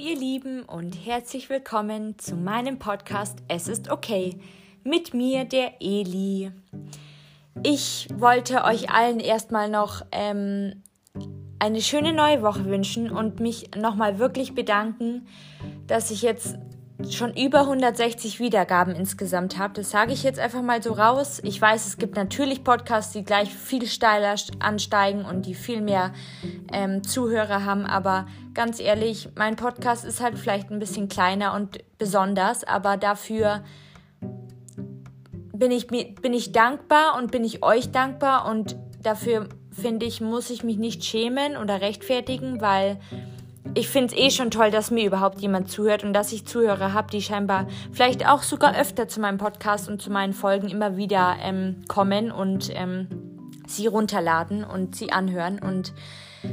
ihr Lieben und herzlich willkommen zu meinem Podcast Es ist okay mit mir, der Eli. Ich wollte euch allen erstmal noch ähm, eine schöne neue Woche wünschen und mich nochmal wirklich bedanken, dass ich jetzt schon über 160 Wiedergaben insgesamt habe. Das sage ich jetzt einfach mal so raus. Ich weiß, es gibt natürlich Podcasts, die gleich viel steiler ansteigen und die viel mehr ähm, Zuhörer haben. Aber ganz ehrlich, mein Podcast ist halt vielleicht ein bisschen kleiner und besonders, aber dafür bin ich, bin ich dankbar und bin ich euch dankbar und dafür finde ich, muss ich mich nicht schämen oder rechtfertigen, weil ich finde es eh schon toll, dass mir überhaupt jemand zuhört und dass ich Zuhörer habe, die scheinbar vielleicht auch sogar öfter zu meinem Podcast und zu meinen Folgen immer wieder ähm, kommen und ähm, sie runterladen und sie anhören. Und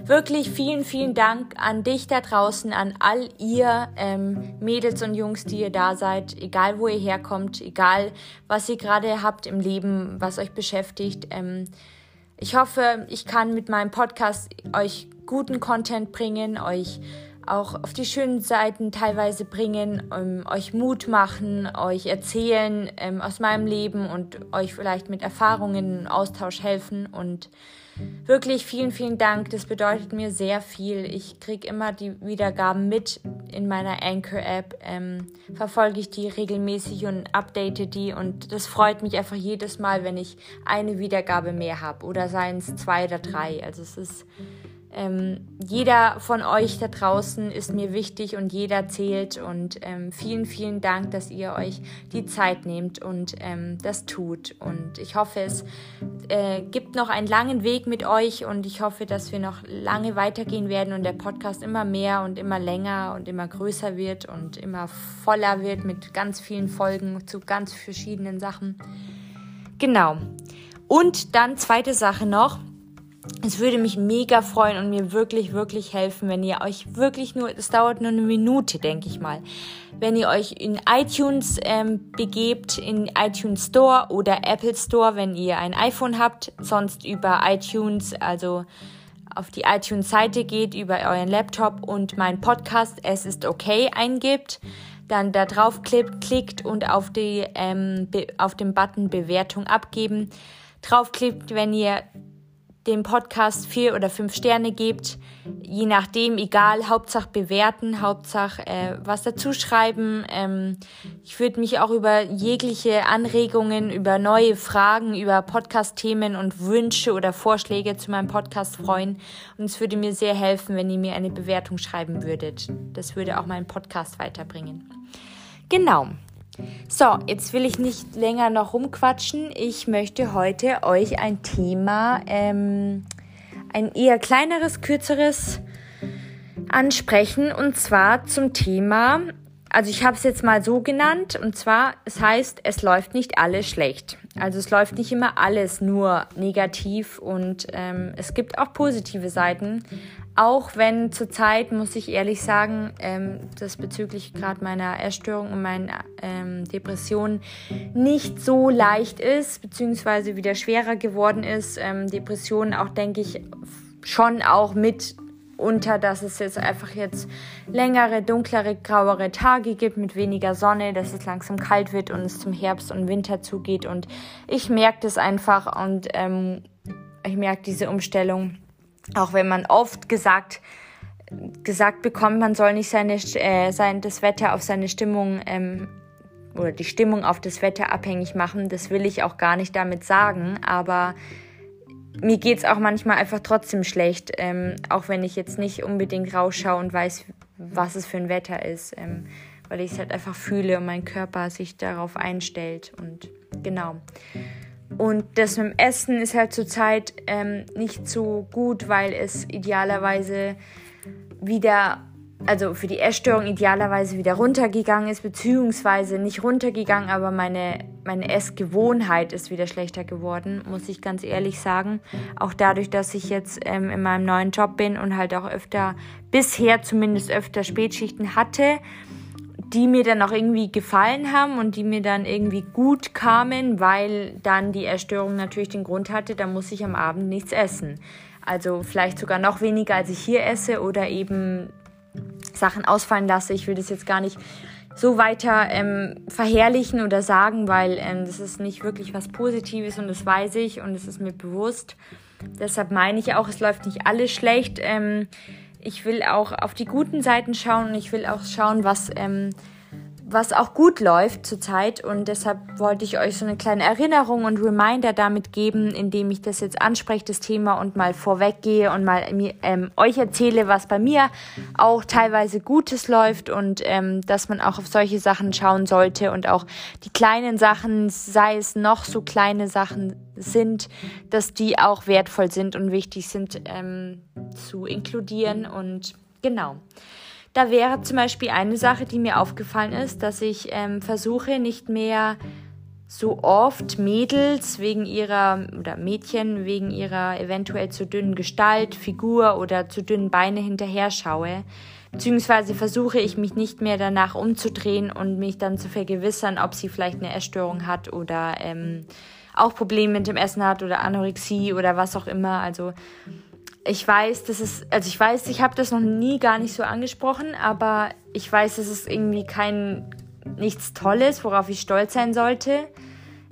wirklich vielen, vielen Dank an dich da draußen, an all ihr ähm, Mädels und Jungs, die ihr da seid, egal wo ihr herkommt, egal was ihr gerade habt im Leben, was euch beschäftigt. Ähm, ich hoffe, ich kann mit meinem Podcast euch guten Content bringen, euch auch auf die schönen Seiten teilweise bringen, um, euch Mut machen, euch erzählen ähm, aus meinem Leben und euch vielleicht mit Erfahrungen im Austausch helfen. Und wirklich vielen, vielen Dank. Das bedeutet mir sehr viel. Ich kriege immer die Wiedergaben mit in meiner Anchor-App, ähm, verfolge ich die regelmäßig und update die. Und das freut mich einfach jedes Mal, wenn ich eine Wiedergabe mehr habe oder seien es zwei oder drei. Also es ist ähm, jeder von euch da draußen ist mir wichtig und jeder zählt. Und ähm, vielen, vielen Dank, dass ihr euch die Zeit nehmt und ähm, das tut. Und ich hoffe, es äh, gibt noch einen langen Weg mit euch und ich hoffe, dass wir noch lange weitergehen werden und der Podcast immer mehr und immer länger und immer größer wird und immer voller wird mit ganz vielen Folgen zu ganz verschiedenen Sachen. Genau. Und dann zweite Sache noch es würde mich mega freuen und mir wirklich, wirklich helfen, wenn ihr euch wirklich nur, es dauert nur eine Minute, denke ich mal, wenn ihr euch in iTunes ähm, begebt, in iTunes Store oder Apple Store, wenn ihr ein iPhone habt, sonst über iTunes, also auf die iTunes-Seite geht, über euren Laptop und mein Podcast Es ist okay eingibt, dann da drauf klickt und auf, die, ähm, auf den Button Bewertung abgeben. Draufklickt, wenn ihr dem Podcast vier oder fünf Sterne gebt. Je nachdem, egal, Hauptsache bewerten, Hauptsache äh, was dazu schreiben. Ähm, ich würde mich auch über jegliche Anregungen, über neue Fragen, über Podcast-Themen und Wünsche oder Vorschläge zu meinem Podcast freuen. Und es würde mir sehr helfen, wenn ihr mir eine Bewertung schreiben würdet. Das würde auch meinen Podcast weiterbringen. Genau. So, jetzt will ich nicht länger noch rumquatschen. Ich möchte heute euch ein Thema, ähm, ein eher kleineres, kürzeres ansprechen und zwar zum Thema, also ich habe es jetzt mal so genannt und zwar, es heißt, es läuft nicht alles schlecht. Also es läuft nicht immer alles nur negativ und ähm, es gibt auch positive Seiten, auch wenn zurzeit, muss ich ehrlich sagen, ähm, das bezüglich gerade meiner Erstörung und meiner ähm, Depression nicht so leicht ist, beziehungsweise wieder schwerer geworden ist. Ähm, Depressionen auch, denke ich, schon auch mit unter, dass es jetzt einfach jetzt längere, dunklere, grauere Tage gibt mit weniger Sonne, dass es langsam kalt wird und es zum Herbst und Winter zugeht. Und ich merke das einfach und ähm, ich merke diese Umstellung auch wenn man oft gesagt, gesagt bekommt, man soll nicht seine, äh, sein, das Wetter auf seine Stimmung ähm, oder die Stimmung auf das Wetter abhängig machen. Das will ich auch gar nicht damit sagen, aber mir geht es auch manchmal einfach trotzdem schlecht, ähm, auch wenn ich jetzt nicht unbedingt rausschaue und weiß, was es für ein Wetter ist, ähm, weil ich es halt einfach fühle und mein Körper sich darauf einstellt und genau. Und das mit dem Essen ist halt zurzeit ähm, nicht so gut, weil es idealerweise wieder, also für die Essstörung idealerweise wieder runtergegangen ist, beziehungsweise nicht runtergegangen, aber meine, meine Essgewohnheit ist wieder schlechter geworden, muss ich ganz ehrlich sagen. Auch dadurch, dass ich jetzt ähm, in meinem neuen Job bin und halt auch öfter, bisher zumindest öfter Spätschichten hatte die mir dann auch irgendwie gefallen haben und die mir dann irgendwie gut kamen, weil dann die Erstörung natürlich den Grund hatte, da muss ich am Abend nichts essen. Also vielleicht sogar noch weniger, als ich hier esse oder eben Sachen ausfallen lasse. Ich will das jetzt gar nicht so weiter ähm, verherrlichen oder sagen, weil ähm, das ist nicht wirklich was Positives und das weiß ich und es ist mir bewusst. Deshalb meine ich auch, es läuft nicht alles schlecht. Ähm, ich will auch auf die guten Seiten schauen und ich will auch schauen, was ähm, was auch gut läuft zurzeit und deshalb wollte ich euch so eine kleine Erinnerung und Reminder damit geben, indem ich das jetzt anspreche, das Thema und mal vorweggehe und mal ähm, euch erzähle, was bei mir auch teilweise Gutes läuft und ähm, dass man auch auf solche Sachen schauen sollte und auch die kleinen Sachen, sei es noch so kleine Sachen sind, dass die auch wertvoll sind und wichtig sind ähm, zu inkludieren und genau. Da wäre zum Beispiel eine Sache, die mir aufgefallen ist, dass ich ähm, versuche, nicht mehr so oft Mädels wegen ihrer oder Mädchen wegen ihrer eventuell zu dünnen Gestalt, Figur oder zu dünnen Beine hinterher schaue. Beziehungsweise versuche ich mich nicht mehr danach umzudrehen und mich dann zu vergewissern, ob sie vielleicht eine Essstörung hat oder ähm, auch Probleme mit dem Essen hat oder Anorexie oder was auch immer. Also ich weiß, das ist, also ich weiß, ich habe das noch nie gar nicht so angesprochen, aber ich weiß, es ist irgendwie kein nichts Tolles, worauf ich stolz sein sollte,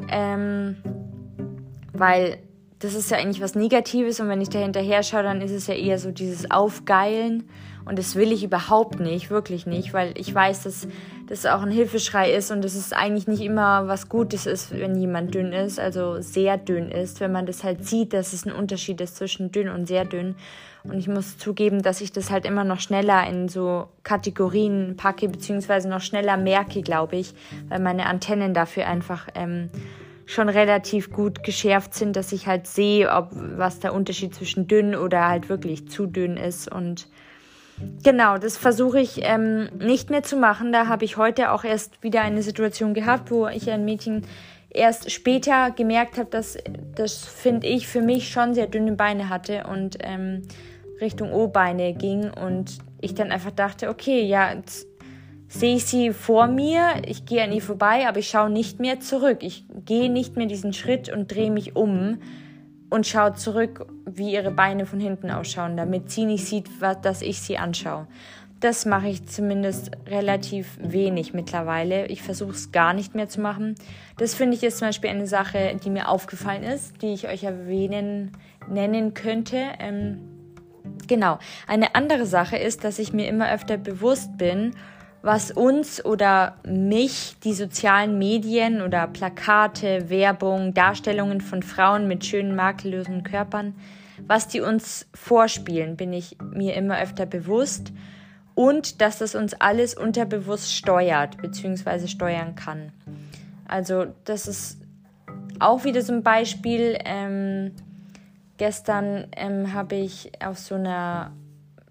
ähm, weil das ist ja eigentlich was Negatives und wenn ich da hinterher schaue, dann ist es ja eher so dieses Aufgeilen und das will ich überhaupt nicht, wirklich nicht, weil ich weiß, dass das auch ein Hilfeschrei ist und dass es eigentlich nicht immer was Gutes ist, wenn jemand dünn ist, also sehr dünn ist, wenn man das halt sieht, dass es ein Unterschied ist zwischen dünn und sehr dünn. Und ich muss zugeben, dass ich das halt immer noch schneller in so Kategorien packe, beziehungsweise noch schneller merke, glaube ich, weil meine Antennen dafür einfach ähm, schon relativ gut geschärft sind, dass ich halt sehe, ob was der Unterschied zwischen dünn oder halt wirklich zu dünn ist und Genau, das versuche ich ähm, nicht mehr zu machen. Da habe ich heute auch erst wieder eine Situation gehabt, wo ich ein Mädchen erst später gemerkt habe, dass das, finde ich, für mich schon sehr dünne Beine hatte und ähm, Richtung O-Beine ging. Und ich dann einfach dachte, okay, ja, jetzt sehe ich sie vor mir, ich gehe an ihr vorbei, aber ich schaue nicht mehr zurück. Ich gehe nicht mehr diesen Schritt und drehe mich um und schaut zurück, wie ihre Beine von hinten ausschauen, damit sie nicht sieht, was, dass ich sie anschaue. Das mache ich zumindest relativ wenig mittlerweile. Ich versuche es gar nicht mehr zu machen. Das finde ich ist zum Beispiel eine Sache, die mir aufgefallen ist, die ich euch erwähnen, nennen könnte. Ähm, genau. Eine andere Sache ist, dass ich mir immer öfter bewusst bin, was uns oder mich die sozialen Medien oder Plakate, Werbung, Darstellungen von Frauen mit schönen makellosen Körpern, was die uns vorspielen, bin ich mir immer öfter bewusst und dass das uns alles unterbewusst steuert bzw. steuern kann. Also das ist auch wieder so ein Beispiel. Ähm, gestern ähm, habe ich auf so einer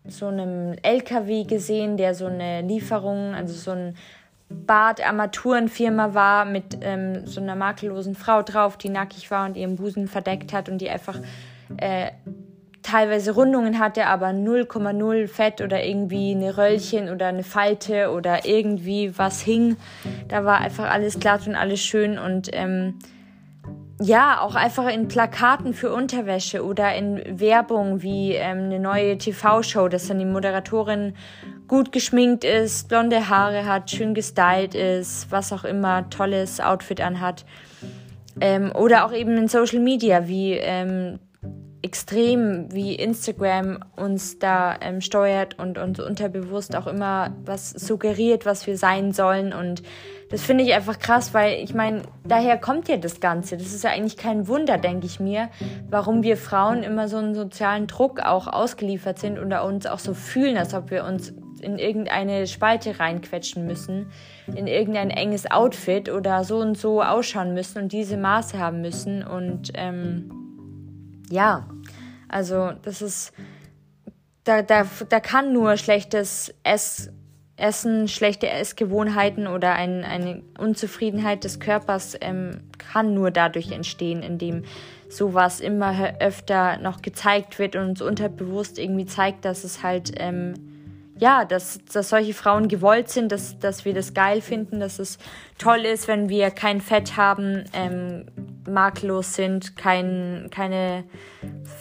so einem LKW gesehen, der so eine Lieferung, also so ein Bad-Armaturenfirma war mit ähm, so einer makellosen Frau drauf, die nackig war und ihren Busen verdeckt hat und die einfach äh, teilweise Rundungen hatte, aber 0,0 Fett oder irgendwie eine Röllchen oder eine Falte oder irgendwie was hing. Da war einfach alles glatt und alles schön und ähm, ja, auch einfach in Plakaten für Unterwäsche oder in Werbung wie ähm, eine neue TV-Show, dass dann die Moderatorin gut geschminkt ist, blonde Haare hat, schön gestylt ist, was auch immer, tolles Outfit anhat. Ähm, oder auch eben in Social Media, wie ähm, extrem, wie Instagram uns da ähm, steuert und uns unterbewusst auch immer was suggeriert, was wir sein sollen und das finde ich einfach krass, weil ich meine, daher kommt ja das Ganze. Das ist ja eigentlich kein Wunder, denke ich mir, warum wir Frauen immer so einen sozialen Druck auch ausgeliefert sind oder uns auch so fühlen, als ob wir uns in irgendeine Spalte reinquetschen müssen, in irgendein enges Outfit oder so und so ausschauen müssen und diese Maße haben müssen. Und ähm, ja, also das ist, da, da, da kann nur schlechtes Ess Essen, schlechte Essgewohnheiten oder ein, eine Unzufriedenheit des Körpers ähm, kann nur dadurch entstehen, indem sowas immer öfter noch gezeigt wird und uns unterbewusst irgendwie zeigt, dass es halt, ähm, ja, dass, dass solche Frauen gewollt sind, dass, dass wir das geil finden, dass es toll ist, wenn wir kein Fett haben, ähm, makellos sind, kein, keine,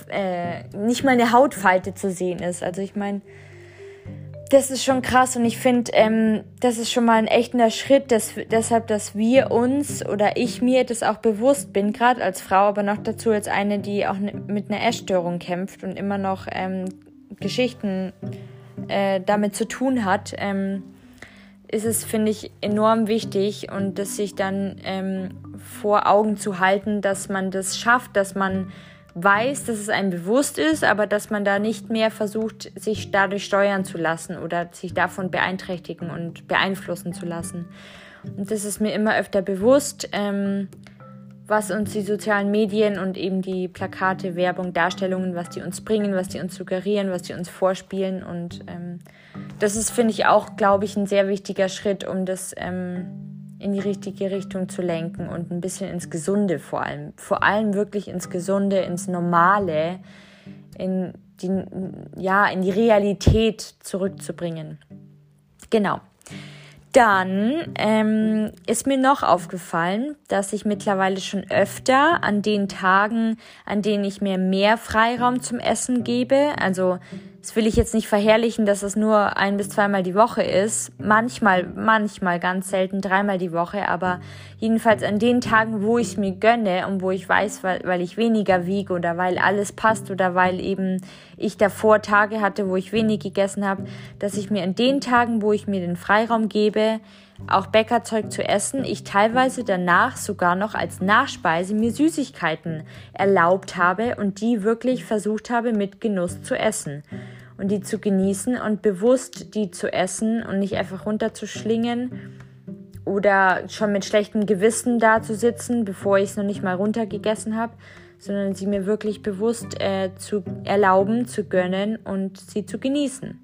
äh, nicht mal eine Hautfalte zu sehen ist. Also ich meine, das ist schon krass und ich finde, ähm, das ist schon mal ein echter Schritt, dass, deshalb, dass wir uns oder ich mir das auch bewusst bin, gerade als Frau, aber noch dazu als eine, die auch mit einer Essstörung kämpft und immer noch ähm, Geschichten äh, damit zu tun hat, ähm, ist es, finde ich, enorm wichtig und das sich dann ähm, vor Augen zu halten, dass man das schafft, dass man weiß, dass es einem bewusst ist, aber dass man da nicht mehr versucht, sich dadurch steuern zu lassen oder sich davon beeinträchtigen und beeinflussen zu lassen. Und das ist mir immer öfter bewusst, ähm, was uns die sozialen Medien und eben die Plakate, Werbung, Darstellungen, was die uns bringen, was die uns suggerieren, was die uns vorspielen. Und ähm, das ist, finde ich, auch, glaube ich, ein sehr wichtiger Schritt, um das ähm, in die richtige Richtung zu lenken und ein bisschen ins Gesunde vor allem. Vor allem wirklich ins Gesunde, ins Normale, in die, ja, in die Realität zurückzubringen. Genau. Dann ähm, ist mir noch aufgefallen, dass ich mittlerweile schon öfter an den Tagen, an denen ich mir mehr Freiraum zum Essen gebe, also das will ich jetzt nicht verherrlichen, dass es nur ein bis zweimal die Woche ist. Manchmal, manchmal, ganz selten dreimal die Woche, aber jedenfalls an den Tagen, wo ich es mir gönne und wo ich weiß, weil, weil ich weniger wiege oder weil alles passt oder weil eben ich davor Tage hatte, wo ich wenig gegessen habe, dass ich mir an den Tagen, wo ich mir den Freiraum gebe, auch Bäckerzeug zu essen, ich teilweise danach sogar noch als Nachspeise mir Süßigkeiten erlaubt habe und die wirklich versucht habe mit Genuss zu essen und die zu genießen und bewusst die zu essen und nicht einfach runterzuschlingen oder schon mit schlechtem Gewissen da zu sitzen, bevor ich es noch nicht mal runtergegessen habe, sondern sie mir wirklich bewusst äh, zu erlauben, zu gönnen und sie zu genießen.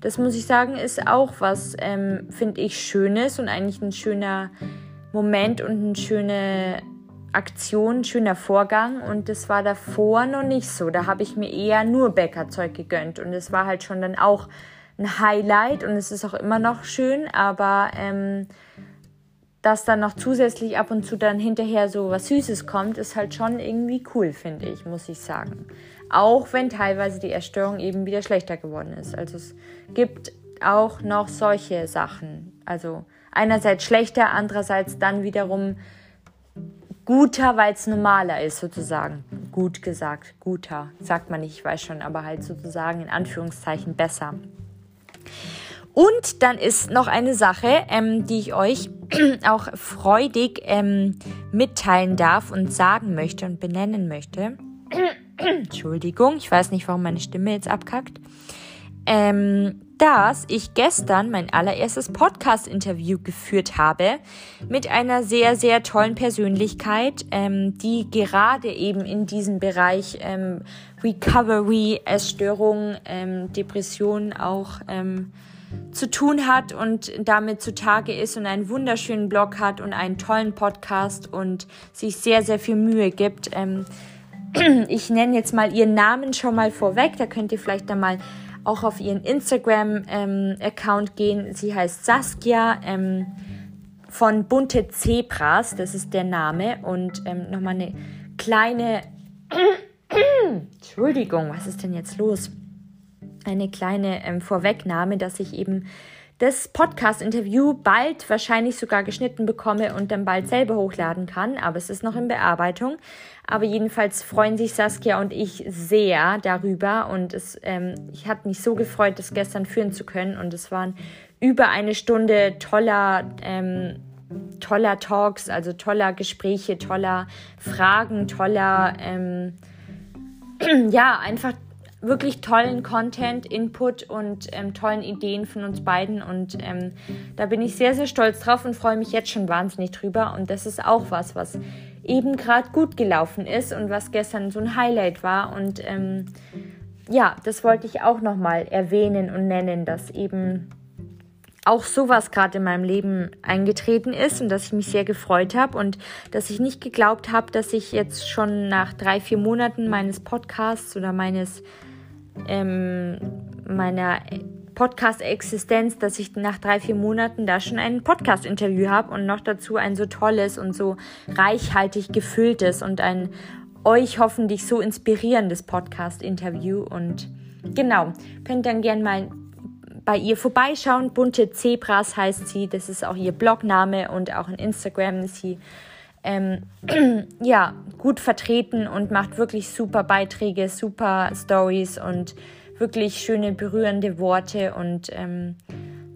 Das muss ich sagen, ist auch was, ähm, finde ich, Schönes und eigentlich ein schöner Moment und eine schöne Aktion, schöner Vorgang. Und das war davor noch nicht so. Da habe ich mir eher nur Bäckerzeug gegönnt. Und es war halt schon dann auch ein Highlight und es ist auch immer noch schön, aber ähm, dass dann noch zusätzlich ab und zu dann hinterher so was Süßes kommt, ist halt schon irgendwie cool, finde ich, muss ich sagen. Auch wenn teilweise die Erstörung eben wieder schlechter geworden ist. Also es gibt auch noch solche Sachen. Also einerseits schlechter, andererseits dann wiederum guter, weil es normaler ist, sozusagen. Gut gesagt, guter, sagt man nicht, ich weiß schon, aber halt sozusagen in Anführungszeichen besser. Und dann ist noch eine Sache, ähm, die ich euch auch freudig ähm, mitteilen darf und sagen möchte und benennen möchte. Entschuldigung, ich weiß nicht, warum meine Stimme jetzt abkackt. Ähm, dass ich gestern mein allererstes Podcast-Interview geführt habe mit einer sehr, sehr tollen Persönlichkeit, ähm, die gerade eben in diesem Bereich ähm, Recovery, Essstörung, ähm, Depression auch ähm, zu tun hat und damit zutage ist und einen wunderschönen Blog hat und einen tollen Podcast und sich sehr, sehr viel Mühe gibt. Ähm, ich nenne jetzt mal ihren Namen schon mal vorweg. Da könnt ihr vielleicht dann mal auch auf ihren Instagram-Account ähm, gehen. Sie heißt Saskia ähm, von Bunte Zebras. Das ist der Name. Und ähm, nochmal eine kleine. Entschuldigung, was ist denn jetzt los? Eine kleine ähm, Vorwegnahme, dass ich eben das Podcast-Interview bald wahrscheinlich sogar geschnitten bekomme und dann bald selber hochladen kann. Aber es ist noch in Bearbeitung. Aber jedenfalls freuen sich Saskia und ich sehr darüber. Und es, ähm, ich hatte mich so gefreut, das gestern führen zu können. Und es waren über eine Stunde toller, ähm, toller Talks, also toller Gespräche, toller Fragen, toller, ähm, ja, einfach wirklich tollen Content, Input und ähm, tollen Ideen von uns beiden. Und ähm, da bin ich sehr, sehr stolz drauf und freue mich jetzt schon wahnsinnig drüber. Und das ist auch was, was eben gerade gut gelaufen ist und was gestern so ein Highlight war. Und ähm, ja, das wollte ich auch nochmal erwähnen und nennen, dass eben auch sowas gerade in meinem Leben eingetreten ist und dass ich mich sehr gefreut habe und dass ich nicht geglaubt habe, dass ich jetzt schon nach drei, vier Monaten meines Podcasts oder meines ähm, meiner Podcast-Existenz, dass ich nach drei, vier Monaten da schon ein Podcast-Interview habe und noch dazu ein so tolles und so reichhaltig gefülltes und ein euch hoffentlich so inspirierendes Podcast-Interview. Und genau, könnt dann gerne mal bei ihr vorbeischauen. Bunte Zebras heißt sie. Das ist auch ihr Blogname und auch in Instagram ist sie ähm, ja, gut vertreten und macht wirklich super Beiträge, super Stories und wirklich schöne, berührende Worte. Und ähm,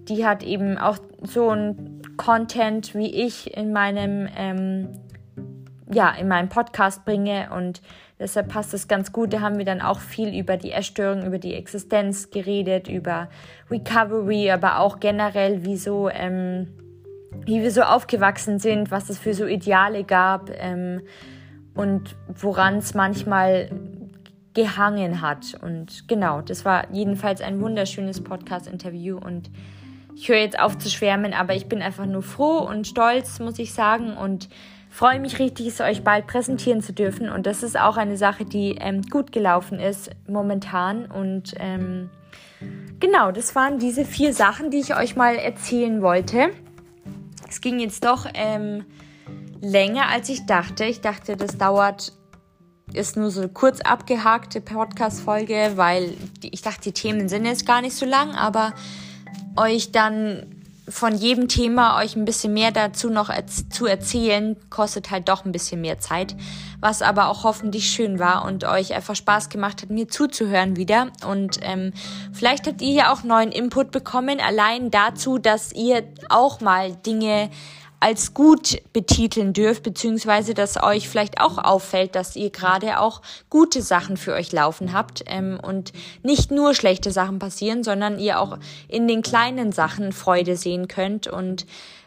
die hat eben auch so ein Content, wie ich in meinem, ähm, ja, in meinem Podcast bringe. Und deshalb passt es ganz gut. Da haben wir dann auch viel über die Essstörung, über die Existenz geredet, über Recovery, aber auch generell, wieso. Ähm, wie wir so aufgewachsen sind, was es für so Ideale gab ähm, und woran es manchmal gehangen hat. Und genau, das war jedenfalls ein wunderschönes Podcast-Interview und ich höre jetzt auf zu schwärmen, aber ich bin einfach nur froh und stolz, muss ich sagen, und freue mich richtig, es euch bald präsentieren zu dürfen. Und das ist auch eine Sache, die ähm, gut gelaufen ist momentan. Und ähm, genau, das waren diese vier Sachen, die ich euch mal erzählen wollte. Es ging jetzt doch ähm, länger, als ich dachte. Ich dachte, das dauert, ist nur so eine kurz abgehakte Podcast-Folge, weil ich dachte, die Themen sind jetzt gar nicht so lang, aber euch dann von jedem Thema euch ein bisschen mehr dazu noch erz zu erzählen, kostet halt doch ein bisschen mehr Zeit, was aber auch hoffentlich schön war und euch einfach Spaß gemacht hat, mir zuzuhören wieder. Und ähm, vielleicht habt ihr ja auch neuen Input bekommen, allein dazu, dass ihr auch mal Dinge als gut betiteln dürft, beziehungsweise dass euch vielleicht auch auffällt, dass ihr gerade auch gute Sachen für euch laufen habt ähm, und nicht nur schlechte Sachen passieren, sondern ihr auch in den kleinen Sachen Freude sehen könnt und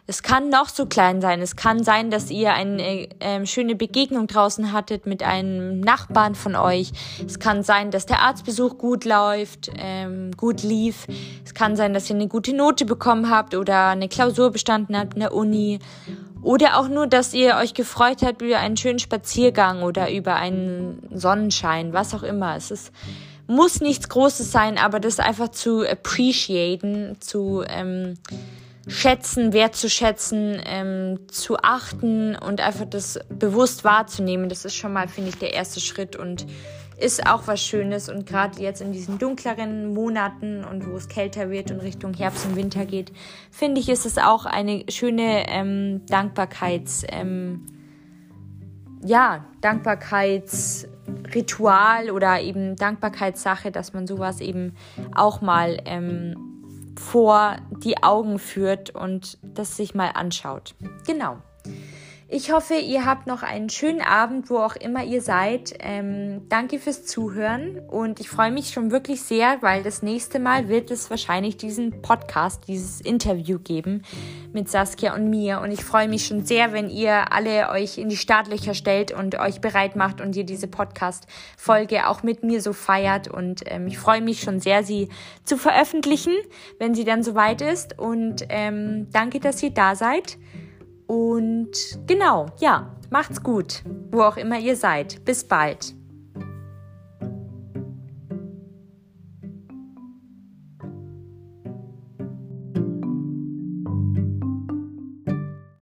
es kann noch so klein sein. Es kann sein, dass ihr eine äh, schöne Begegnung draußen hattet mit einem Nachbarn von euch. Es kann sein, dass der Arztbesuch gut läuft, ähm, gut lief. Es kann sein, dass ihr eine gute Note bekommen habt oder eine Klausur bestanden habt in der Uni. Oder auch nur, dass ihr euch gefreut habt über einen schönen Spaziergang oder über einen Sonnenschein, was auch immer. Es ist, muss nichts Großes sein, aber das einfach zu appreciaten, zu ähm, schätzen, wertzuschätzen, ähm, zu achten und einfach das bewusst wahrzunehmen. Das ist schon mal, finde ich, der erste Schritt und ist auch was Schönes. Und gerade jetzt in diesen dunkleren Monaten und wo es kälter wird und Richtung Herbst und Winter geht, finde ich, ist es auch eine schöne ähm, Dankbarkeits, ähm, ja, Dankbarkeitsritual oder eben Dankbarkeitssache, dass man sowas eben auch mal ähm, vor die Augen führt und das sich mal anschaut. Genau. Ich hoffe, ihr habt noch einen schönen Abend, wo auch immer ihr seid. Ähm, danke fürs Zuhören und ich freue mich schon wirklich sehr, weil das nächste Mal wird es wahrscheinlich diesen Podcast, dieses Interview geben mit Saskia und mir. Und ich freue mich schon sehr, wenn ihr alle euch in die Startlöcher stellt und euch bereit macht und ihr diese Podcast-Folge auch mit mir so feiert. Und ähm, ich freue mich schon sehr, sie zu veröffentlichen, wenn sie dann soweit ist. Und ähm, danke, dass ihr da seid. Und genau, ja, macht's gut, wo auch immer ihr seid. Bis bald.